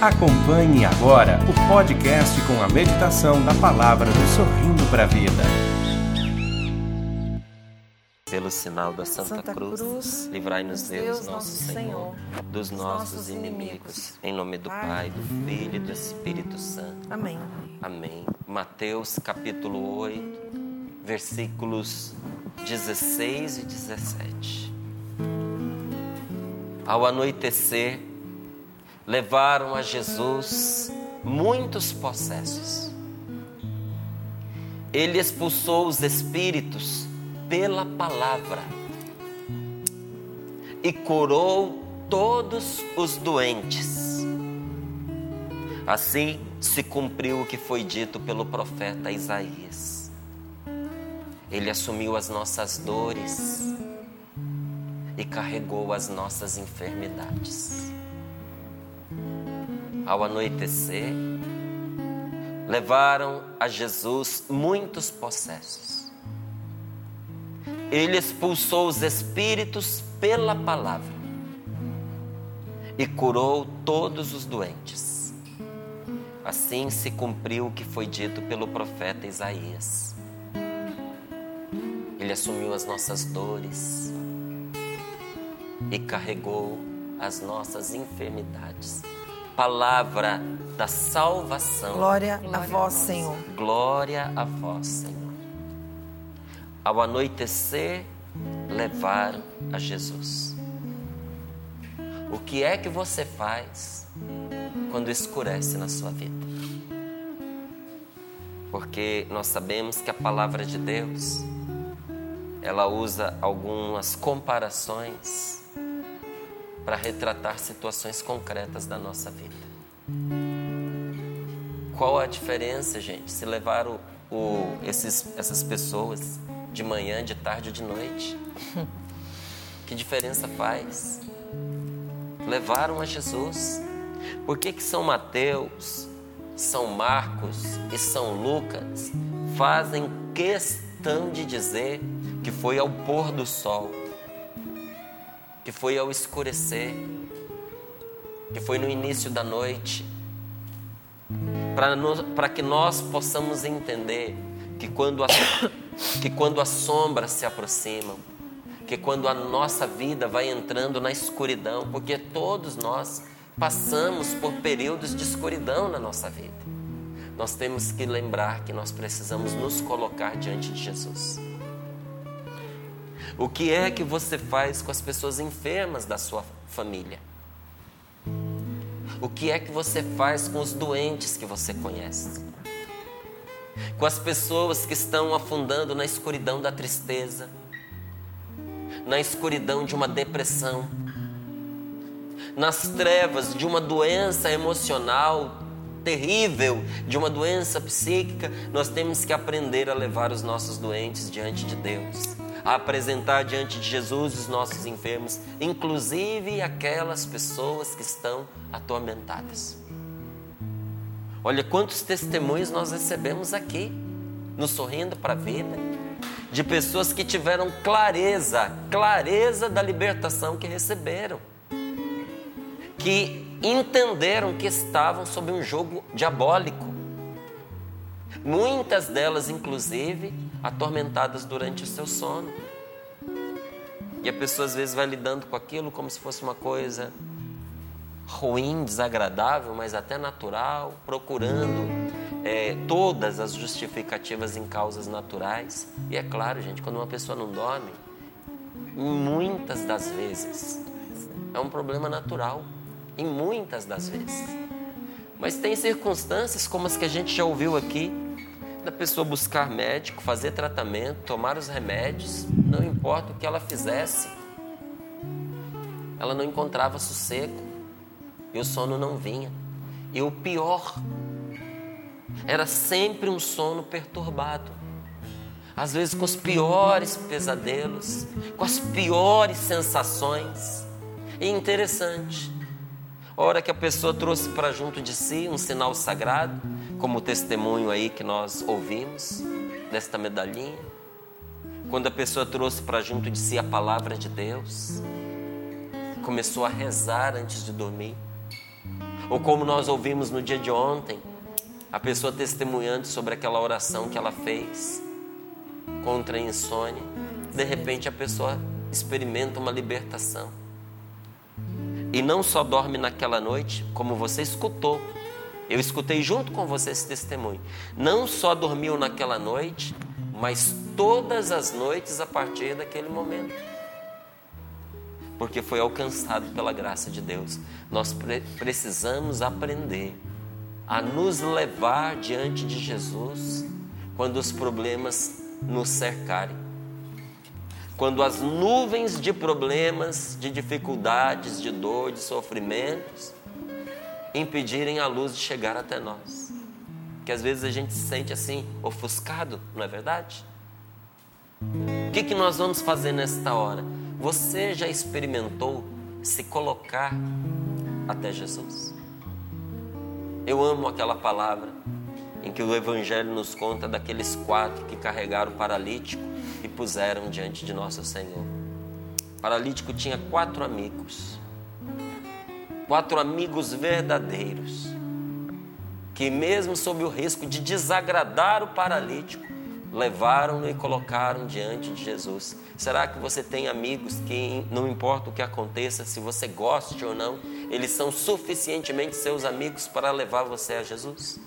Acompanhe agora o podcast com a meditação da palavra do Sorrindo para a Vida. Pelo sinal da Santa, Santa Cruz, Cruz, livrai-nos Deus, Deus, nosso Senhor, Senhor, dos dos nossos nossos inimigos. inimigos. Em nome do Pai, Pai, do Filho e do Espírito Santo. Amém. Amém. Mateus capítulo 8, versículos 16 e 17. Ao anoitecer, levaram a Jesus muitos possessos. Ele expulsou os espíritos pela palavra e curou todos os doentes. Assim se cumpriu o que foi dito pelo profeta Isaías. Ele assumiu as nossas dores e carregou as nossas enfermidades. Ao anoitecer, levaram a Jesus muitos possessos. Ele expulsou os espíritos pela palavra e curou todos os doentes. Assim se cumpriu o que foi dito pelo profeta Isaías. Ele assumiu as nossas dores e carregou as nossas enfermidades. Palavra da salvação. Glória, a vós, Senhor. Glória a vós, Senhor. Ao anoitecer, levaram a Jesus. O que é que você faz quando escurece na sua vida? Porque nós sabemos que a palavra de Deus, ela usa algumas comparações para retratar situações concretas da nossa vida. Qual a diferença, gente, se levar o, o, esses, essas pessoas de manhã, de tarde ou de noite? Que diferença faz? Levaram a Jesus. Por que, que São Mateus, São Marcos e São Lucas fazem questão de dizer que foi ao pôr do sol, que foi ao escurecer, que foi no início da noite, para que nós possamos entender que quando, as, que quando as sombras se aproximam, que quando a nossa vida vai entrando na escuridão, porque todos nós passamos por períodos de escuridão na nossa vida, nós temos que lembrar que nós precisamos nos colocar diante de Jesus. O que é que você faz com as pessoas enfermas da sua família? O que é que você faz com os doentes que você conhece? Com as pessoas que estão afundando na escuridão da tristeza, na escuridão de uma depressão, nas trevas de uma doença emocional terrível, de uma doença psíquica, nós temos que aprender a levar os nossos doentes diante de Deus a apresentar diante de Jesus os nossos enfermos, inclusive aquelas pessoas que estão atormentadas. Olha quantos testemunhos nós recebemos aqui, no Sorrindo para a Vida, de pessoas que tiveram clareza, clareza da libertação que receberam, que entenderam que estavam sob um jogo diabólico. Muitas delas, inclusive, atormentadas durante o seu sono. E a pessoa às vezes vai lidando com aquilo como se fosse uma coisa ruim, desagradável, mas até natural, procurando é, todas as justificativas em causas naturais. E é claro, gente, quando uma pessoa não dorme, muitas das vezes é um problema natural, em muitas das vezes. Mas tem circunstâncias como as que a gente já ouviu aqui, da pessoa buscar médico, fazer tratamento, tomar os remédios, não importa o que ela fizesse, ela não encontrava sossego e o sono não vinha. E o pior, era sempre um sono perturbado. Às vezes com os piores pesadelos, com as piores sensações. E interessante, a hora que a pessoa trouxe para junto de si um sinal sagrado, como o testemunho aí que nós ouvimos, desta medalhinha. Quando a pessoa trouxe para junto de si a palavra de Deus, começou a rezar antes de dormir, Ou como nós ouvimos no dia de ontem, a pessoa testemunhando sobre aquela oração que ela fez contra a insônia. De repente a pessoa experimenta uma libertação. E não só dorme naquela noite, como você escutou. Eu escutei junto com você esse testemunho. Não só dormiu naquela noite, mas todas as noites a partir daquele momento. Porque foi alcançado pela graça de Deus. Nós pre precisamos aprender a nos levar diante de Jesus quando os problemas nos cercarem. Quando as nuvens de problemas, de dificuldades, de dor, de sofrimentos impedirem a luz de chegar até nós. Que às vezes a gente se sente assim, ofuscado, não é verdade? O que, que nós vamos fazer nesta hora? Você já experimentou se colocar até Jesus? Eu amo aquela palavra em que o Evangelho nos conta daqueles quatro que carregaram o paralítico e puseram diante de nosso Senhor. O paralítico tinha quatro amigos, quatro amigos verdadeiros, que, mesmo sob o risco de desagradar o paralítico, levaram-no e colocaram diante de Jesus. Será que você tem amigos que, não importa o que aconteça, se você goste ou não, eles são suficientemente seus amigos para levar você a Jesus?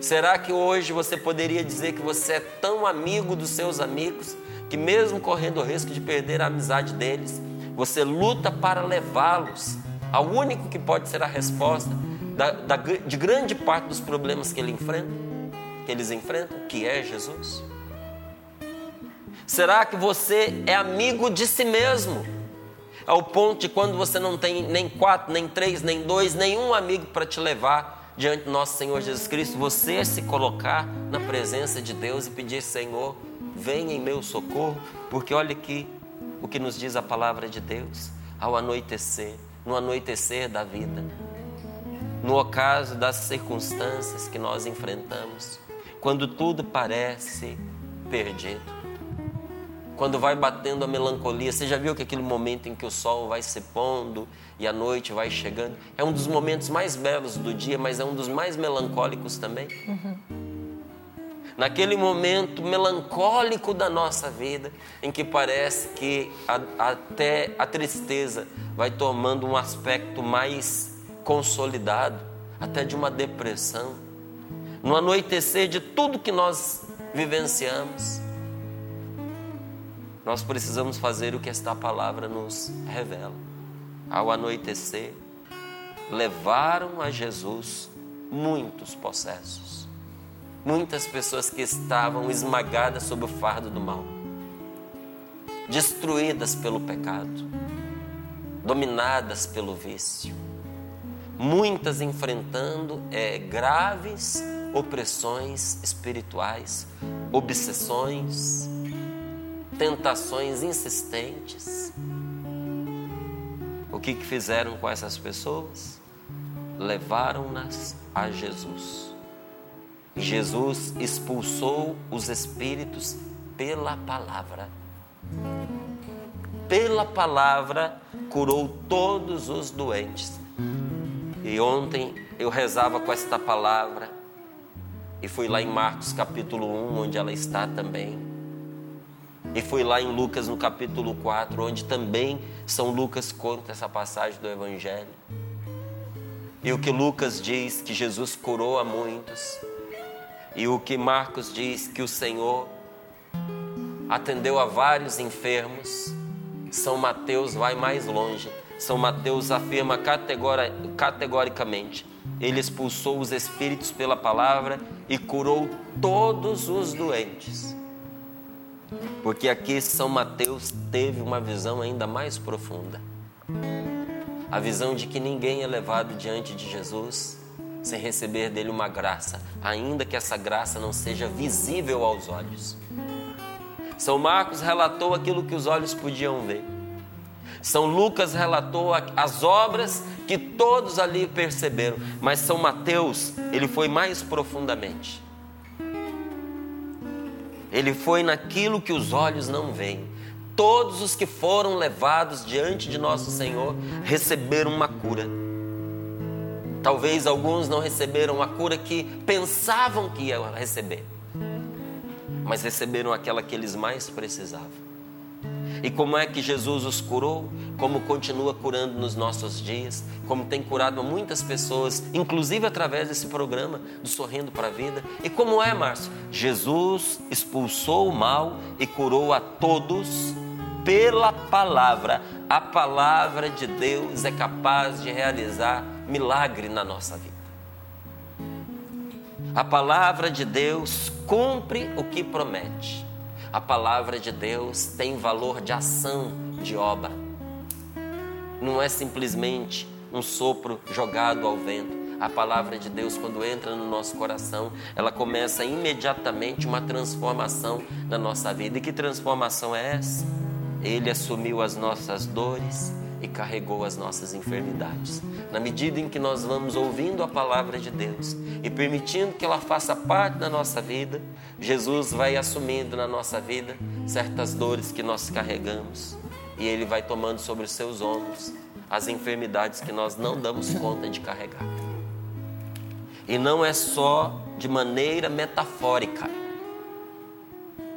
Será que hoje você poderia dizer que você é tão amigo dos seus amigos que, mesmo correndo o risco de perder a amizade deles, você luta para levá-los ao único que pode ser a resposta da, da, de grande parte dos problemas que, ele enfrenta, que eles enfrentam, que é Jesus? Será que você é amigo de si mesmo? Ao ponto de quando você não tem nem quatro, nem três, nem dois, nenhum amigo para te levar diante do nosso Senhor Jesus Cristo, você se colocar na presença de Deus e pedir: Senhor, venha em meu socorro, porque olha aqui o que nos diz a palavra de Deus ao anoitecer, no anoitecer da vida, no ocaso das circunstâncias que nós enfrentamos, quando tudo parece perdido quando vai batendo a melancolia. Você já viu que aquele momento em que o sol vai se pondo e a noite vai chegando? É um dos momentos mais belos do dia, mas é um dos mais melancólicos também. Uhum. Naquele momento melancólico da nossa vida, em que parece que a, até a tristeza vai tomando um aspecto mais consolidado, até de uma depressão. No anoitecer de tudo que nós vivenciamos, nós precisamos fazer o que esta palavra nos revela. Ao anoitecer, levaram a Jesus muitos possessos, muitas pessoas que estavam esmagadas sob o fardo do mal, destruídas pelo pecado, dominadas pelo vício, muitas enfrentando é, graves opressões espirituais, obsessões, tentações insistentes. O que, que fizeram com essas pessoas? Levaram-nas a Jesus. Jesus expulsou os espíritos pela palavra. Pela palavra curou todos os doentes. E ontem eu rezava com esta palavra e fui lá em Marcos capítulo 1, onde ela está também. E fui lá em Lucas no capítulo 4, onde também São Lucas conta essa passagem do Evangelho. E o que Lucas diz que Jesus curou a muitos. E o que Marcos diz que o Senhor atendeu a vários enfermos. São Mateus vai mais longe. São Mateus afirma categoricamente: ele expulsou os espíritos pela palavra e curou todos os doentes. Porque aqui São Mateus teve uma visão ainda mais profunda. A visão de que ninguém é levado diante de Jesus sem receber dele uma graça, ainda que essa graça não seja visível aos olhos. São Marcos relatou aquilo que os olhos podiam ver. São Lucas relatou as obras que todos ali perceberam, mas São Mateus, ele foi mais profundamente. Ele foi naquilo que os olhos não veem. Todos os que foram levados diante de nosso Senhor receberam uma cura. Talvez alguns não receberam a cura que pensavam que iam receber, mas receberam aquela que eles mais precisavam. E como é que Jesus os curou? Como continua curando nos nossos dias? Como tem curado muitas pessoas, inclusive através desse programa do Sorrindo para a Vida? E como é, Márcio? Jesus expulsou o mal e curou a todos pela palavra. A palavra de Deus é capaz de realizar milagre na nossa vida. A palavra de Deus cumpre o que promete. A palavra de Deus tem valor de ação, de obra. Não é simplesmente um sopro jogado ao vento. A palavra de Deus, quando entra no nosso coração, ela começa imediatamente uma transformação na nossa vida. E que transformação é essa? Ele assumiu as nossas dores e carregou as nossas enfermidades. Na medida em que nós vamos ouvindo a palavra de Deus e permitindo que ela faça parte da nossa vida, Jesus vai assumindo na nossa vida certas dores que nós carregamos e ele vai tomando sobre os seus ombros as enfermidades que nós não damos conta de carregar. E não é só de maneira metafórica,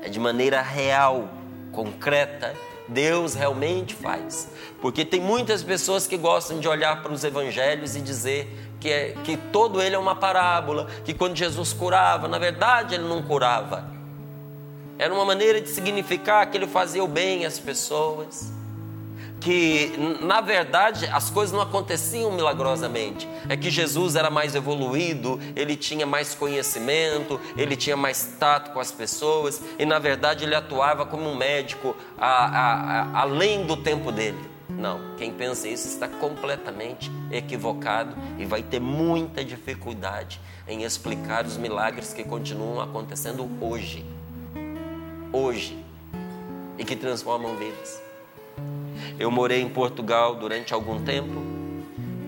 é de maneira real, concreta Deus realmente faz. Porque tem muitas pessoas que gostam de olhar para os evangelhos e dizer que, é, que todo ele é uma parábola, que quando Jesus curava, na verdade ele não curava. Era uma maneira de significar que ele fazia o bem às pessoas que na verdade as coisas não aconteciam milagrosamente. É que Jesus era mais evoluído, ele tinha mais conhecimento, ele tinha mais tato com as pessoas e na verdade ele atuava como um médico a, a, a, além do tempo dele. Não, quem pensa isso está completamente equivocado e vai ter muita dificuldade em explicar os milagres que continuam acontecendo hoje. Hoje. E que transformam vidas. Eu morei em Portugal durante algum tempo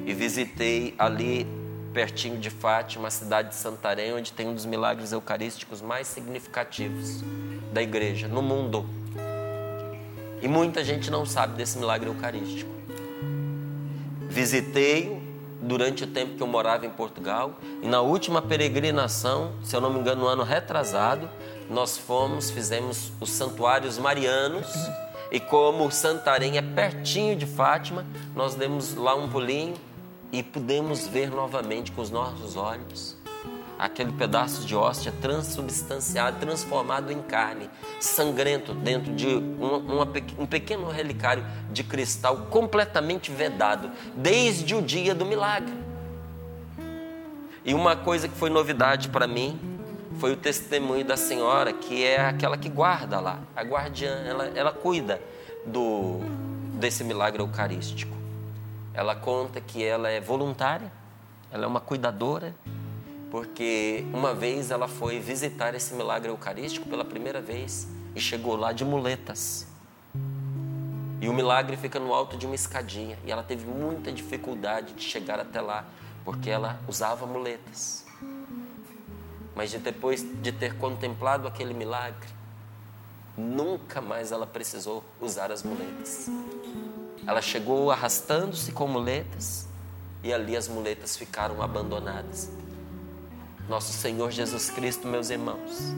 e visitei ali pertinho de Fátima, a cidade de Santarém, onde tem um dos milagres eucarísticos mais significativos da igreja no mundo. E muita gente não sabe desse milagre eucarístico. Visitei-o durante o tempo que eu morava em Portugal e na última peregrinação, se eu não me engano, no ano retrasado, nós fomos, fizemos os santuários marianos e como Santarém é pertinho de Fátima, nós demos lá um pulinho e pudemos ver novamente com os nossos olhos aquele pedaço de hóstia transubstanciado, transformado em carne, sangrento dentro de uma, um pequeno relicário de cristal completamente vedado, desde o dia do milagre. E uma coisa que foi novidade para mim foi o testemunho da senhora, que é aquela que guarda lá, a guardiã, ela, ela cuida do, desse milagre eucarístico. Ela conta que ela é voluntária, ela é uma cuidadora, porque uma vez ela foi visitar esse milagre eucarístico pela primeira vez e chegou lá de muletas. E o milagre fica no alto de uma escadinha e ela teve muita dificuldade de chegar até lá, porque ela usava muletas mas de depois de ter contemplado aquele milagre, nunca mais ela precisou usar as muletas. Ela chegou arrastando-se com muletas e ali as muletas ficaram abandonadas. Nosso Senhor Jesus Cristo, meus irmãos,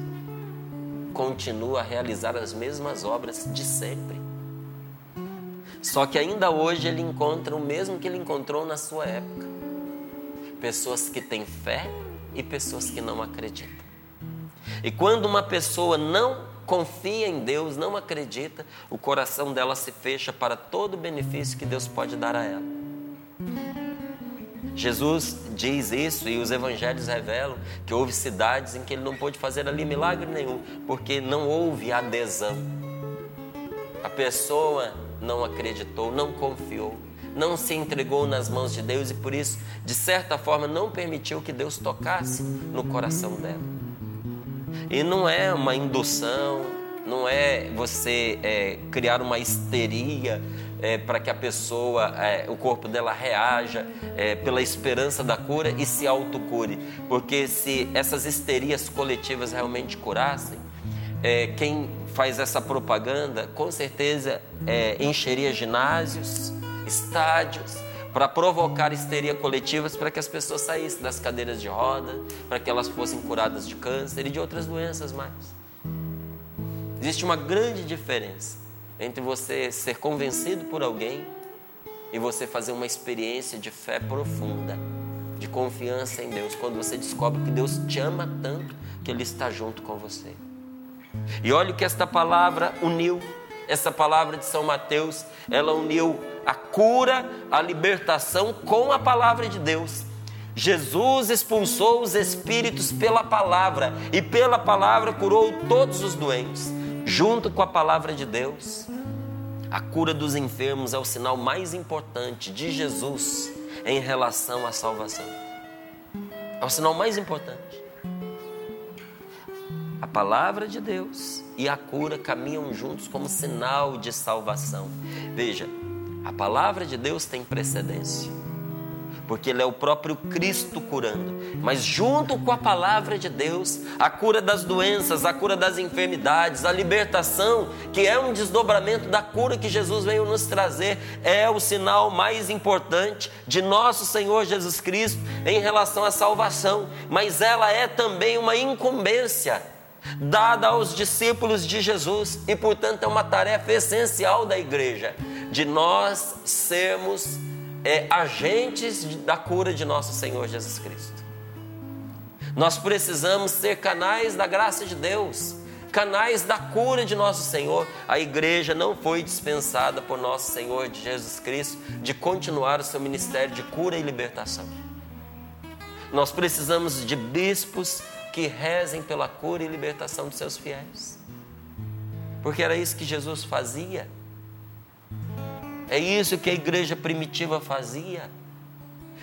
continua a realizar as mesmas obras de sempre. Só que ainda hoje ele encontra o mesmo que ele encontrou na sua época. Pessoas que têm fé e pessoas que não acreditam. E quando uma pessoa não confia em Deus, não acredita, o coração dela se fecha para todo o benefício que Deus pode dar a ela. Jesus diz isso e os evangelhos revelam que houve cidades em que ele não pôde fazer ali milagre nenhum, porque não houve adesão. A pessoa não acreditou, não confiou não se entregou nas mãos de Deus e por isso, de certa forma, não permitiu que Deus tocasse no coração dela. E não é uma indução, não é você é, criar uma histeria é, para que a pessoa, é, o corpo dela reaja é, pela esperança da cura e se autocure. Porque se essas histerias coletivas realmente curassem, é, quem faz essa propaganda com certeza é, encheria ginásios, estádios, para provocar histeria coletivas para que as pessoas saíssem das cadeiras de roda, para que elas fossem curadas de câncer e de outras doenças mais. Existe uma grande diferença entre você ser convencido por alguém e você fazer uma experiência de fé profunda, de confiança em Deus, quando você descobre que Deus te ama tanto que Ele está junto com você. E olha o que esta palavra uniu, essa palavra de São Mateus, ela uniu a cura, a libertação com a palavra de Deus. Jesus expulsou os espíritos pela palavra e pela palavra curou todos os doentes, junto com a palavra de Deus. A cura dos enfermos é o sinal mais importante de Jesus em relação à salvação. É o sinal mais importante. A palavra de Deus e a cura caminham juntos como sinal de salvação. Veja, a palavra de Deus tem precedência, porque Ele é o próprio Cristo curando. Mas, junto com a palavra de Deus, a cura das doenças, a cura das enfermidades, a libertação, que é um desdobramento da cura que Jesus veio nos trazer, é o sinal mais importante de nosso Senhor Jesus Cristo em relação à salvação. Mas ela é também uma incumbência dada aos discípulos de Jesus e, portanto, é uma tarefa essencial da igreja de nós sermos é, agentes da cura de nosso Senhor Jesus Cristo. Nós precisamos ser canais da graça de Deus, canais da cura de nosso Senhor. A igreja não foi dispensada por nosso Senhor Jesus Cristo de continuar o seu ministério de cura e libertação. Nós precisamos de bispos que rezem pela cura e libertação dos seus fiéis. Porque era isso que Jesus fazia. É isso que a igreja primitiva fazia.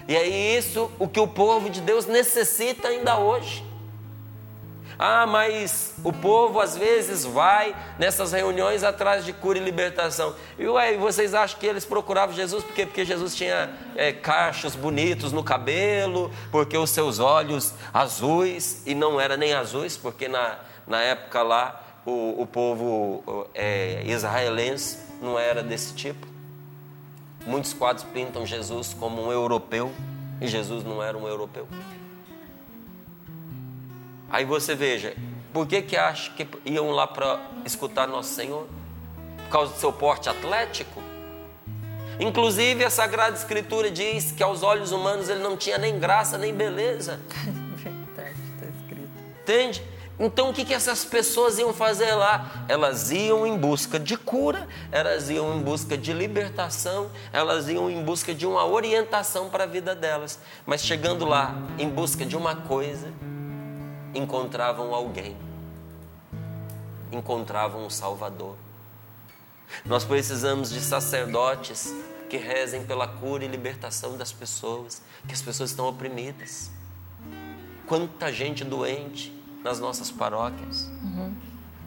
E é isso o que o povo de Deus necessita ainda hoje. Ah, mas o povo às vezes vai nessas reuniões atrás de cura e libertação. E ué, vocês acham que eles procuravam Jesus porque, porque Jesus tinha é, cachos bonitos no cabelo, porque os seus olhos azuis, e não era nem azuis, porque na, na época lá o, o povo é, israelense não era desse tipo. Muitos quadros pintam Jesus como um europeu, e Jesus não era um europeu. Aí você veja, por que que acha que iam lá para escutar Nosso Senhor? Por causa do seu porte atlético? Inclusive a Sagrada Escritura diz que aos olhos humanos ele não tinha nem graça nem beleza. Verdade, está escrito. Entende? Então o que, que essas pessoas iam fazer lá? Elas iam em busca de cura, elas iam em busca de libertação, elas iam em busca de uma orientação para a vida delas. Mas chegando lá, em busca de uma coisa, encontravam alguém, encontravam um Salvador. Nós precisamos de sacerdotes que rezem pela cura e libertação das pessoas, que as pessoas estão oprimidas. Quanta gente doente nas nossas paróquias, uhum.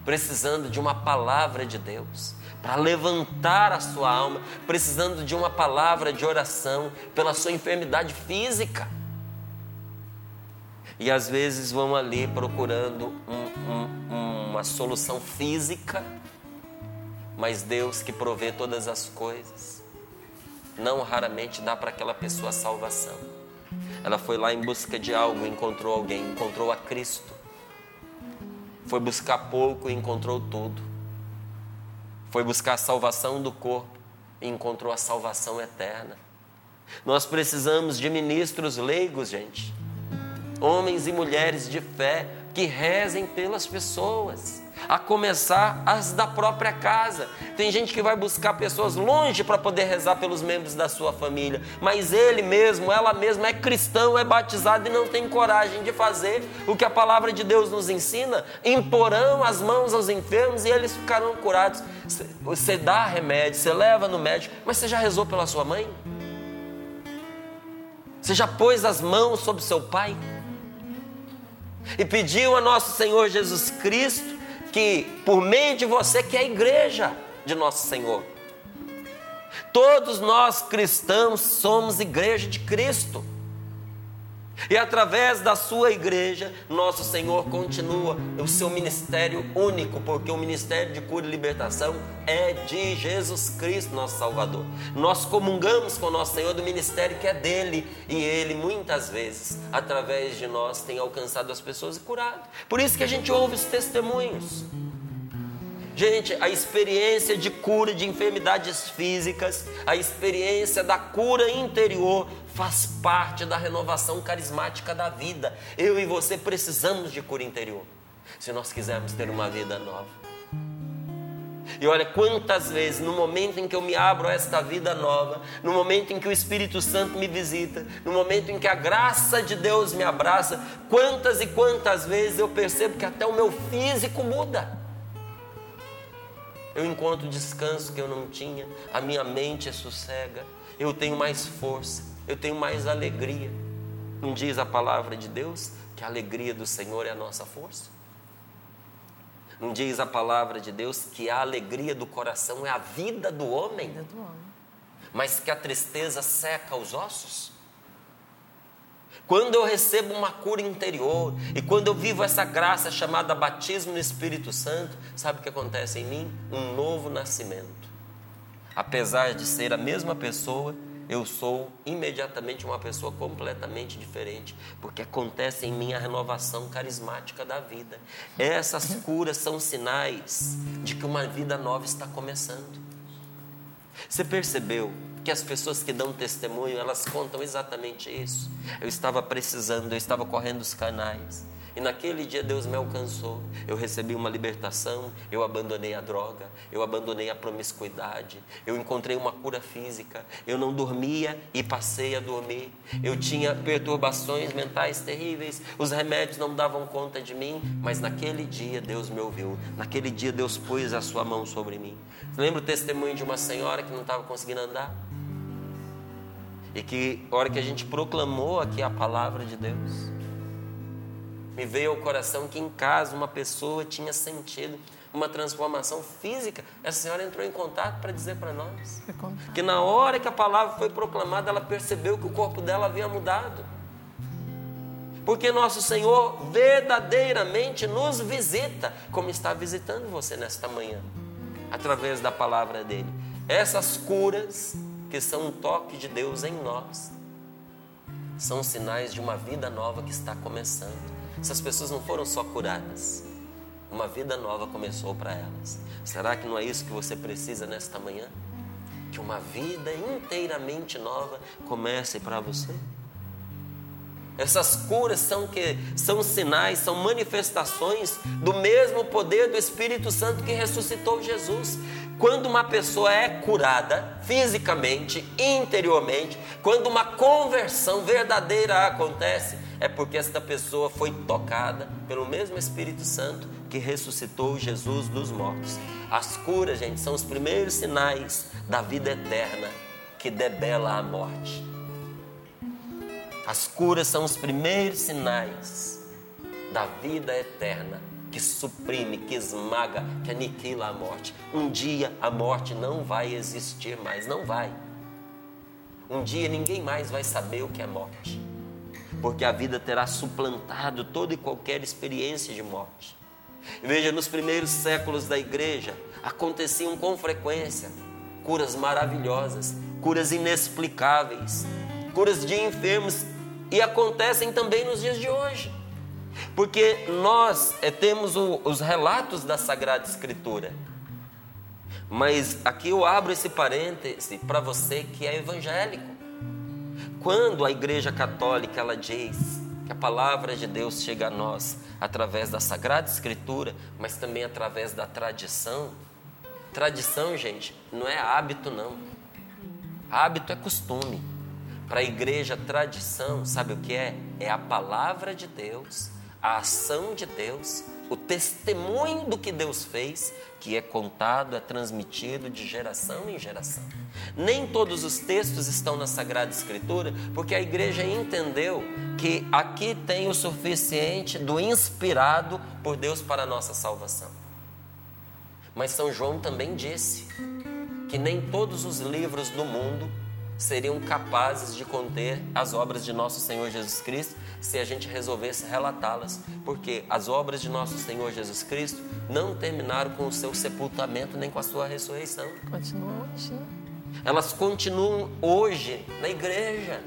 precisando de uma palavra de Deus para levantar a sua alma, precisando de uma palavra de oração pela sua enfermidade física e às vezes vão ali procurando um, um, uma solução física, mas Deus que provê todas as coisas, não raramente dá para aquela pessoa salvação. Ela foi lá em busca de algo, encontrou alguém, encontrou a Cristo. Foi buscar pouco e encontrou tudo. Foi buscar a salvação do corpo e encontrou a salvação eterna. Nós precisamos de ministros leigos, gente homens e mulheres de fé que rezem pelas pessoas, a começar as da própria casa. Tem gente que vai buscar pessoas longe para poder rezar pelos membros da sua família, mas ele mesmo, ela mesma é cristão, é batizado e não tem coragem de fazer o que a palavra de Deus nos ensina. Imporão as mãos aos enfermos e eles ficarão curados. Você dá remédio, você leva no médico, mas você já rezou pela sua mãe? Você já pôs as mãos sobre seu pai? E pediu a nosso Senhor Jesus Cristo que, por meio de você, que é a igreja de nosso Senhor, todos nós cristãos somos igreja de Cristo. E através da sua igreja, nosso Senhor continua o seu ministério único, porque o ministério de cura e libertação é de Jesus Cristo, nosso Salvador. Nós comungamos com nosso Senhor do ministério que é dele, e ele muitas vezes, através de nós, tem alcançado as pessoas e curado. Por isso que a gente ouve os testemunhos. Gente, a experiência de cura de enfermidades físicas, a experiência da cura interior faz parte da renovação carismática da vida. Eu e você precisamos de cura interior, se nós quisermos ter uma vida nova. E olha quantas vezes, no momento em que eu me abro a esta vida nova, no momento em que o Espírito Santo me visita, no momento em que a graça de Deus me abraça, quantas e quantas vezes eu percebo que até o meu físico muda eu encontro descanso que eu não tinha, a minha mente é sossega, eu tenho mais força, eu tenho mais alegria. Não diz a palavra de Deus que a alegria do Senhor é a nossa força? Não diz a palavra de Deus que a alegria do coração é a vida do homem? Mas que a tristeza seca os ossos? Quando eu recebo uma cura interior e quando eu vivo essa graça chamada batismo no Espírito Santo, sabe o que acontece em mim? Um novo nascimento. Apesar de ser a mesma pessoa, eu sou imediatamente uma pessoa completamente diferente, porque acontece em mim a renovação carismática da vida. Essas curas são sinais de que uma vida nova está começando. Você percebeu que as pessoas que dão testemunho, elas contam exatamente isso. Eu estava precisando, eu estava correndo os canais. E naquele dia Deus me alcançou. Eu recebi uma libertação, eu abandonei a droga, eu abandonei a promiscuidade, eu encontrei uma cura física, eu não dormia e passei a dormir. Eu tinha perturbações mentais terríveis, os remédios não davam conta de mim, mas naquele dia Deus me ouviu. Naquele dia Deus pôs a sua mão sobre mim. Lembra o testemunho de uma senhora que não estava conseguindo andar? E que, hora que a gente proclamou aqui a palavra de Deus, me veio ao coração que em casa uma pessoa tinha sentido uma transformação física. Essa senhora entrou em contato para dizer para nós que na hora que a palavra foi proclamada, ela percebeu que o corpo dela havia mudado. Porque nosso Senhor verdadeiramente nos visita, como está visitando você nesta manhã, através da palavra dele. Essas curas que são um toque de Deus em nós, são sinais de uma vida nova que está começando. Essas pessoas não foram só curadas, uma vida nova começou para elas. Será que não é isso que você precisa nesta manhã? Que uma vida inteiramente nova comece para você? Essas curas são que são sinais, são manifestações do mesmo poder do Espírito Santo que ressuscitou Jesus. Quando uma pessoa é curada fisicamente, interiormente, quando uma conversão verdadeira acontece, é porque esta pessoa foi tocada pelo mesmo Espírito Santo que ressuscitou Jesus dos mortos. As curas, gente, são os primeiros sinais da vida eterna que debela a morte. As curas são os primeiros sinais da vida eterna que suprime, que esmaga, que aniquila a morte. Um dia a morte não vai existir mais, não vai. Um dia ninguém mais vai saber o que é morte, porque a vida terá suplantado toda e qualquer experiência de morte. Veja, nos primeiros séculos da igreja aconteciam com frequência curas maravilhosas, curas inexplicáveis, curas de enfermos e acontecem também nos dias de hoje. Porque nós é, temos o, os relatos da Sagrada Escritura. Mas aqui eu abro esse parêntese para você que é evangélico. Quando a Igreja Católica ela diz que a palavra de Deus chega a nós através da Sagrada Escritura, mas também através da tradição. Tradição, gente, não é hábito não. Hábito é costume. Para a igreja, tradição, sabe o que é? É a palavra de Deus, a ação de Deus, o testemunho do que Deus fez, que é contado, é transmitido de geração em geração. Nem todos os textos estão na Sagrada Escritura, porque a igreja entendeu que aqui tem o suficiente do inspirado por Deus para a nossa salvação. Mas São João também disse que nem todos os livros do mundo seriam capazes de conter as obras de nosso Senhor Jesus Cristo se a gente resolvesse relatá-las, porque as obras de nosso Senhor Jesus Cristo não terminaram com o seu sepultamento nem com a sua ressurreição. Continua hoje. né? Elas continuam hoje na igreja.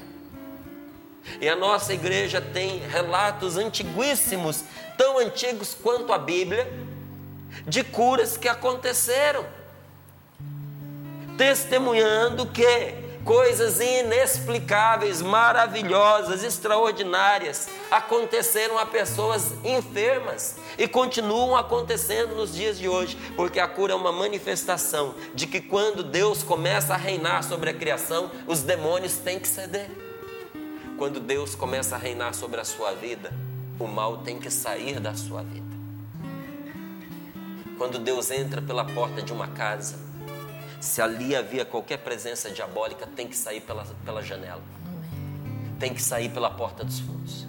E a nossa igreja tem relatos antiguíssimos, tão antigos quanto a Bíblia, de curas que aconteceram, testemunhando que coisas inexplicáveis, maravilhosas, extraordinárias aconteceram a pessoas enfermas e continuam acontecendo nos dias de hoje, porque a cura é uma manifestação de que quando Deus começa a reinar sobre a criação, os demônios têm que ceder. Quando Deus começa a reinar sobre a sua vida, o mal tem que sair da sua vida. Quando Deus entra pela porta de uma casa, se ali havia qualquer presença diabólica, tem que sair pela, pela janela, tem que sair pela porta dos fundos.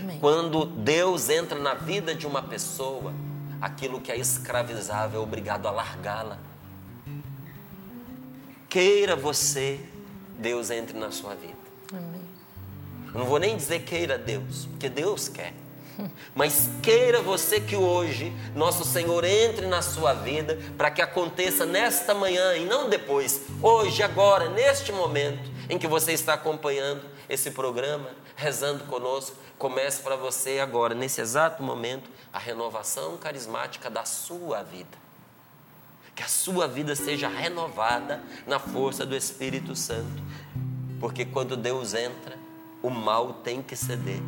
Amém. Quando Deus entra na vida de uma pessoa, aquilo que é escravizável é obrigado a largá-la. Queira você, Deus entre na sua vida. Amém. Eu não vou nem dizer queira Deus, porque Deus quer. Mas queira você que hoje nosso Senhor entre na sua vida para que aconteça nesta manhã e não depois, hoje, agora, neste momento em que você está acompanhando esse programa, rezando conosco, comece para você agora, nesse exato momento, a renovação carismática da sua vida. Que a sua vida seja renovada na força do Espírito Santo. Porque quando Deus entra, o mal tem que ceder.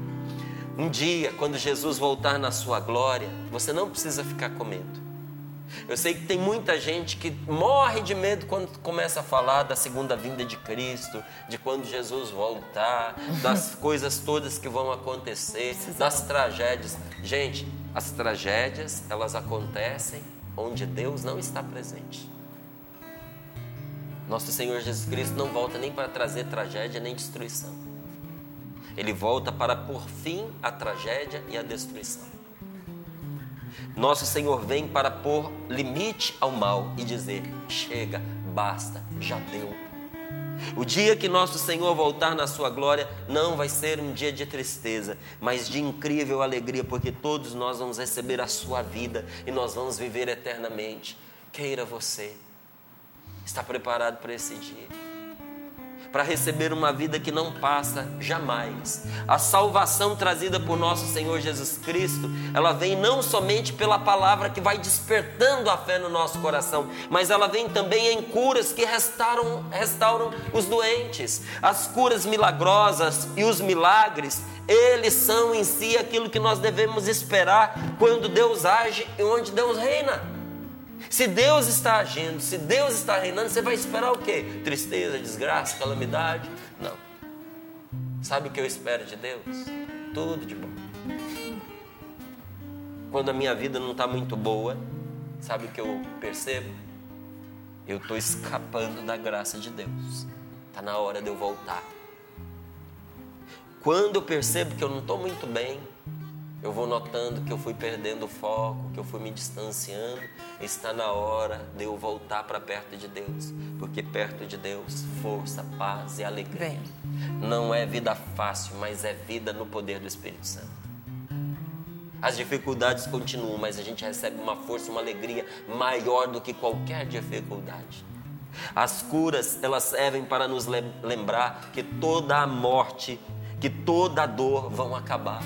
Um dia, quando Jesus voltar na sua glória, você não precisa ficar com medo. Eu sei que tem muita gente que morre de medo quando começa a falar da segunda vinda de Cristo, de quando Jesus voltar, das coisas todas que vão acontecer, das tragédias. Gente, as tragédias, elas acontecem onde Deus não está presente. Nosso Senhor Jesus Cristo não volta nem para trazer tragédia nem destruição. Ele volta para pôr fim à tragédia e à destruição. Nosso Senhor vem para pôr limite ao mal e dizer: chega, basta, já deu. O dia que nosso Senhor voltar na sua glória não vai ser um dia de tristeza, mas de incrível alegria, porque todos nós vamos receber a sua vida e nós vamos viver eternamente. Queira você, está preparado para esse dia? Para receber uma vida que não passa jamais. A salvação trazida por nosso Senhor Jesus Cristo, ela vem não somente pela palavra que vai despertando a fé no nosso coração, mas ela vem também em curas que restauram, restauram os doentes. As curas milagrosas e os milagres, eles são em si aquilo que nós devemos esperar quando Deus age e onde Deus reina. Se Deus está agindo, se Deus está reinando, você vai esperar o quê? Tristeza, desgraça, calamidade? Não. Sabe o que eu espero de Deus? Tudo de bom. Quando a minha vida não está muito boa, sabe o que eu percebo? Eu estou escapando da graça de Deus. Está na hora de eu voltar. Quando eu percebo que eu não estou muito bem, eu vou notando que eu fui perdendo o foco, que eu fui me distanciando. Está na hora de eu voltar para perto de Deus, porque perto de Deus, força, paz e alegria. Vem. Não é vida fácil, mas é vida no poder do Espírito Santo. As dificuldades continuam, mas a gente recebe uma força, uma alegria maior do que qualquer dificuldade. As curas, elas servem para nos lem- lembrar que toda a morte, que toda a dor vão acabar.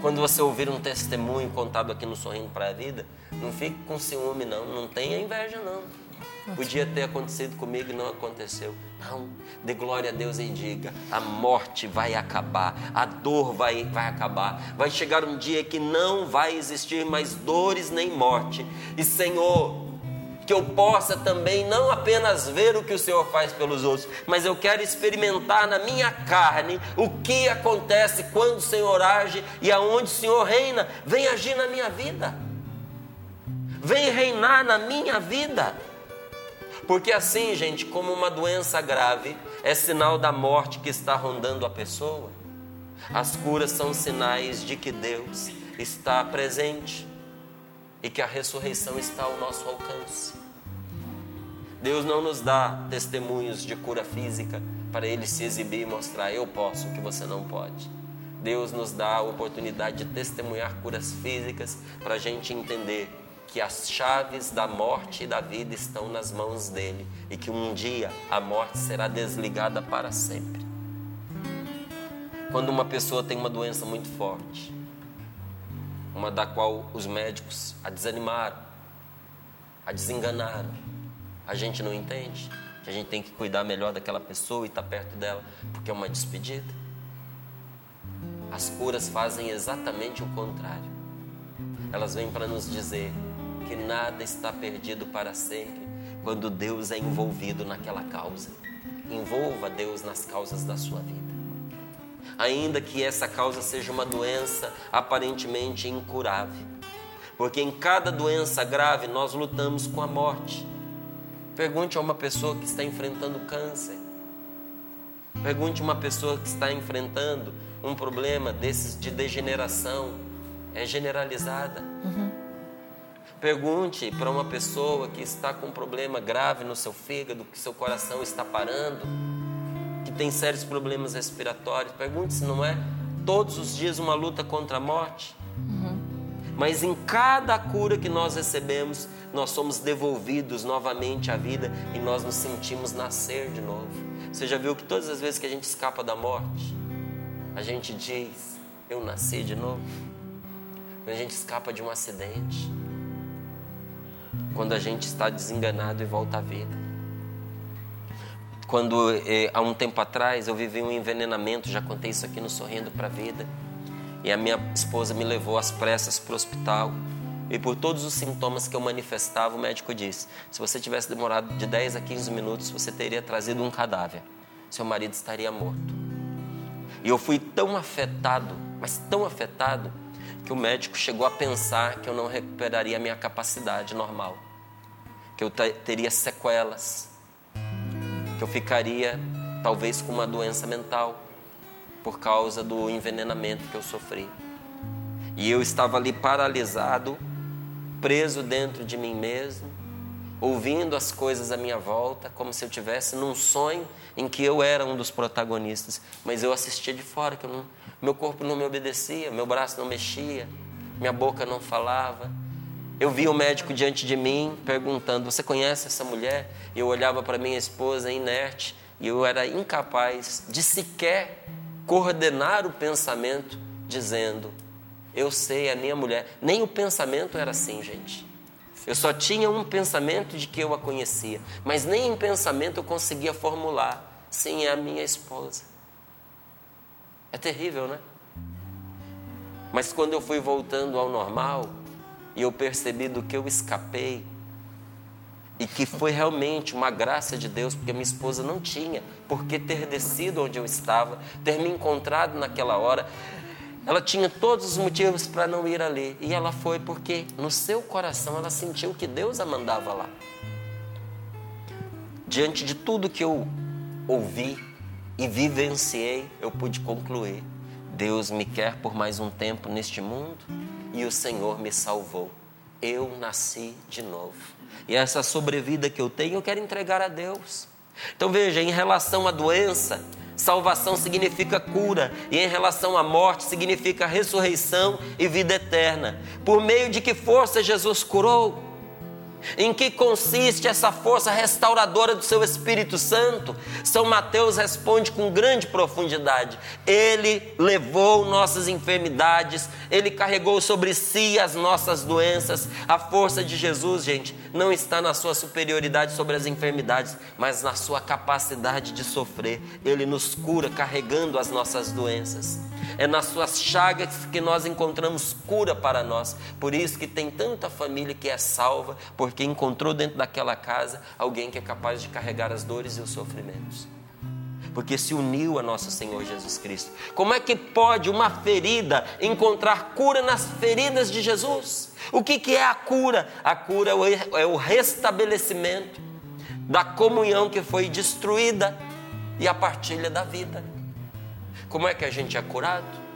Quando você ouvir um testemunho contado aqui no Sorrindo para a Vida, não fique com ciúme, não. Não tenha inveja, não. Podia ter acontecido comigo e não aconteceu. Não. Dê glória a Deus e diga: a morte vai acabar, a dor vai, vai acabar. Vai chegar um dia que não vai existir mais dores nem morte. E Senhor, que eu possa também não apenas ver o que o Senhor faz pelos outros, mas eu quero experimentar na minha carne o que acontece quando o Senhor age e aonde o Senhor reina. Vem agir na minha vida, vem reinar na minha vida. Porque assim, gente, como uma doença grave é sinal da morte que está rondando a pessoa, as curas são sinais de que Deus está presente e que a ressurreição está ao nosso alcance. Deus não nos dá testemunhos de cura física para ele se exibir e mostrar eu posso o que você não pode. Deus nos dá a oportunidade de testemunhar curas físicas para a gente entender que as chaves da morte e da vida estão nas mãos dele e que um dia a morte será desligada para sempre. Quando uma pessoa tem uma doença muito forte, uma da qual os médicos a desanimaram, a desenganaram, a gente não entende que a gente tem que cuidar melhor daquela pessoa e estar perto dela, porque é uma despedida. As curas fazem exatamente o contrário. Elas vêm para nos dizer que nada está perdido para sempre quando Deus é envolvido naquela causa. Envolva Deus nas causas da sua vida ainda que essa causa seja uma doença aparentemente incurável. Porque em cada doença grave nós lutamos com a morte. Pergunte a uma pessoa que está enfrentando câncer. Pergunte a uma pessoa que está enfrentando um problema desses de degeneração, é generalizada. Uhum. Pergunte para uma pessoa que está com um problema grave no seu fígado, que seu coração está parando que tem sérios problemas respiratórios. Pergunte se não é todos os dias uma luta contra a morte. Uhum. Mas em cada cura que nós recebemos, nós somos devolvidos novamente à vida e nós nos sentimos nascer de novo. Você já viu que todas as vezes que a gente escapa da morte, a gente diz: Eu nasci de novo. Quando a gente escapa de um acidente, quando a gente está desenganado e volta à vida. Quando eh, há um tempo atrás eu vivi um envenenamento, já contei isso aqui no Sorrindo para a Vida, e a minha esposa me levou às pressas para o hospital. E por todos os sintomas que eu manifestava, o médico disse: se você tivesse demorado de 10 a 15 minutos, você teria trazido um cadáver. Seu marido estaria morto. E eu fui tão afetado, mas tão afetado, que o médico chegou a pensar que eu não recuperaria a minha capacidade normal, que eu teria sequelas que eu ficaria talvez com uma doença mental por causa do envenenamento que eu sofri. E eu estava ali paralisado, preso dentro de mim mesmo, ouvindo as coisas à minha volta, como se eu tivesse num sonho em que eu era um dos protagonistas, mas eu assistia de fora, que não, meu corpo não me obedecia, meu braço não mexia, minha boca não falava. Eu vi o médico diante de mim perguntando: Você conhece essa mulher? Eu olhava para minha esposa inerte e eu era incapaz de sequer coordenar o pensamento, dizendo: Eu sei, é minha mulher. Nem o pensamento era assim, gente. Eu só tinha um pensamento de que eu a conhecia, mas nem em pensamento eu conseguia formular: Sim, é a minha esposa. É terrível, né? Mas quando eu fui voltando ao normal, e eu percebi do que eu escapei e que foi realmente uma graça de Deus, porque minha esposa não tinha por que ter descido onde eu estava, ter me encontrado naquela hora. Ela tinha todos os motivos para não ir ali, e ela foi porque no seu coração ela sentiu que Deus a mandava lá. Diante de tudo que eu ouvi e vivenciei, eu pude concluir: Deus me quer por mais um tempo neste mundo e o Senhor me salvou. Eu nasci de novo. E essa sobrevida que eu tenho, eu quero entregar a Deus. Então veja, em relação à doença, salvação significa cura, e em relação à morte, significa ressurreição e vida eterna. Por meio de que força Jesus curou? Em que consiste essa força restauradora do seu Espírito Santo? São Mateus responde com grande profundidade. Ele levou nossas enfermidades, ele carregou sobre si as nossas doenças. A força de Jesus, gente, não está na sua superioridade sobre as enfermidades, mas na sua capacidade de sofrer. Ele nos cura carregando as nossas doenças. É nas suas chagas que nós encontramos cura para nós. Por isso que tem tanta família que é salva, porque encontrou dentro daquela casa alguém que é capaz de carregar as dores e os sofrimentos. Porque se uniu a nosso Senhor Jesus Cristo. Como é que pode uma ferida encontrar cura nas feridas de Jesus? O que, que é a cura? A cura é o restabelecimento da comunhão que foi destruída e a partilha da vida. Como é que a gente é curado?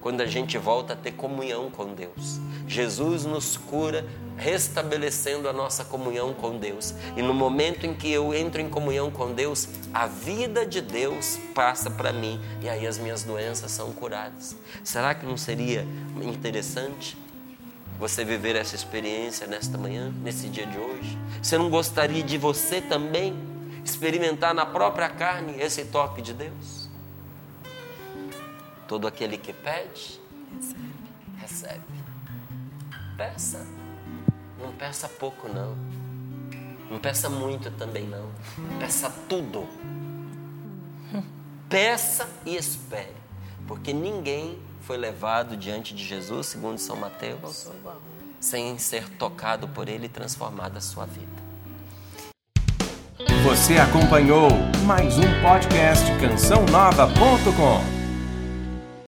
quando a gente volta a ter comunhão com Deus. Jesus nos cura restabelecendo a nossa comunhão com Deus. E no momento em que eu entro em comunhão com Deus, a vida de Deus passa para mim e aí as minhas doenças são curadas. Será que não seria interessante você viver essa experiência nesta manhã, nesse dia de hoje? Você não gostaria de você também experimentar na própria carne esse toque de Deus? Todo aquele que pede, Recebe. recebe. Peça. Não peça pouco, não. Não peça muito também, não. Peça tudo. Peça e espere. Porque ninguém foi levado diante de Jesus, segundo São Mateus, né? sem ser tocado por Ele e transformada a sua vida. Você acompanhou mais um podcast cançãonova.com.